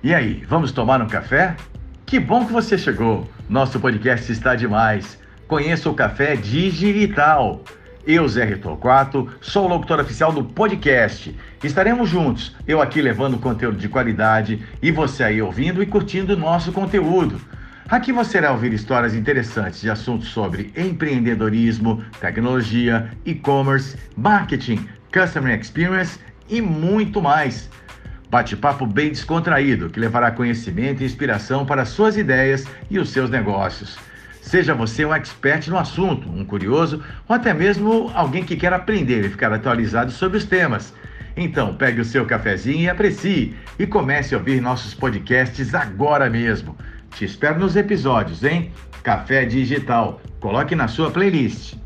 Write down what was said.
E aí, vamos tomar um café? Que bom que você chegou! Nosso podcast está demais. Conheça o Café Digital. Eu, Zé Retorquato, sou o locutor oficial do podcast. Estaremos juntos, eu aqui levando conteúdo de qualidade e você aí ouvindo e curtindo o nosso conteúdo. Aqui você irá ouvir histórias interessantes de assuntos sobre empreendedorismo, tecnologia, e-commerce, marketing, customer experience e muito mais. Bate-papo bem descontraído que levará conhecimento e inspiração para suas ideias e os seus negócios. Seja você um expert no assunto, um curioso ou até mesmo alguém que quer aprender e ficar atualizado sobre os temas. Então, pegue o seu cafezinho e aprecie e comece a ouvir nossos podcasts agora mesmo. Te espero nos episódios, hein? Café Digital. Coloque na sua playlist.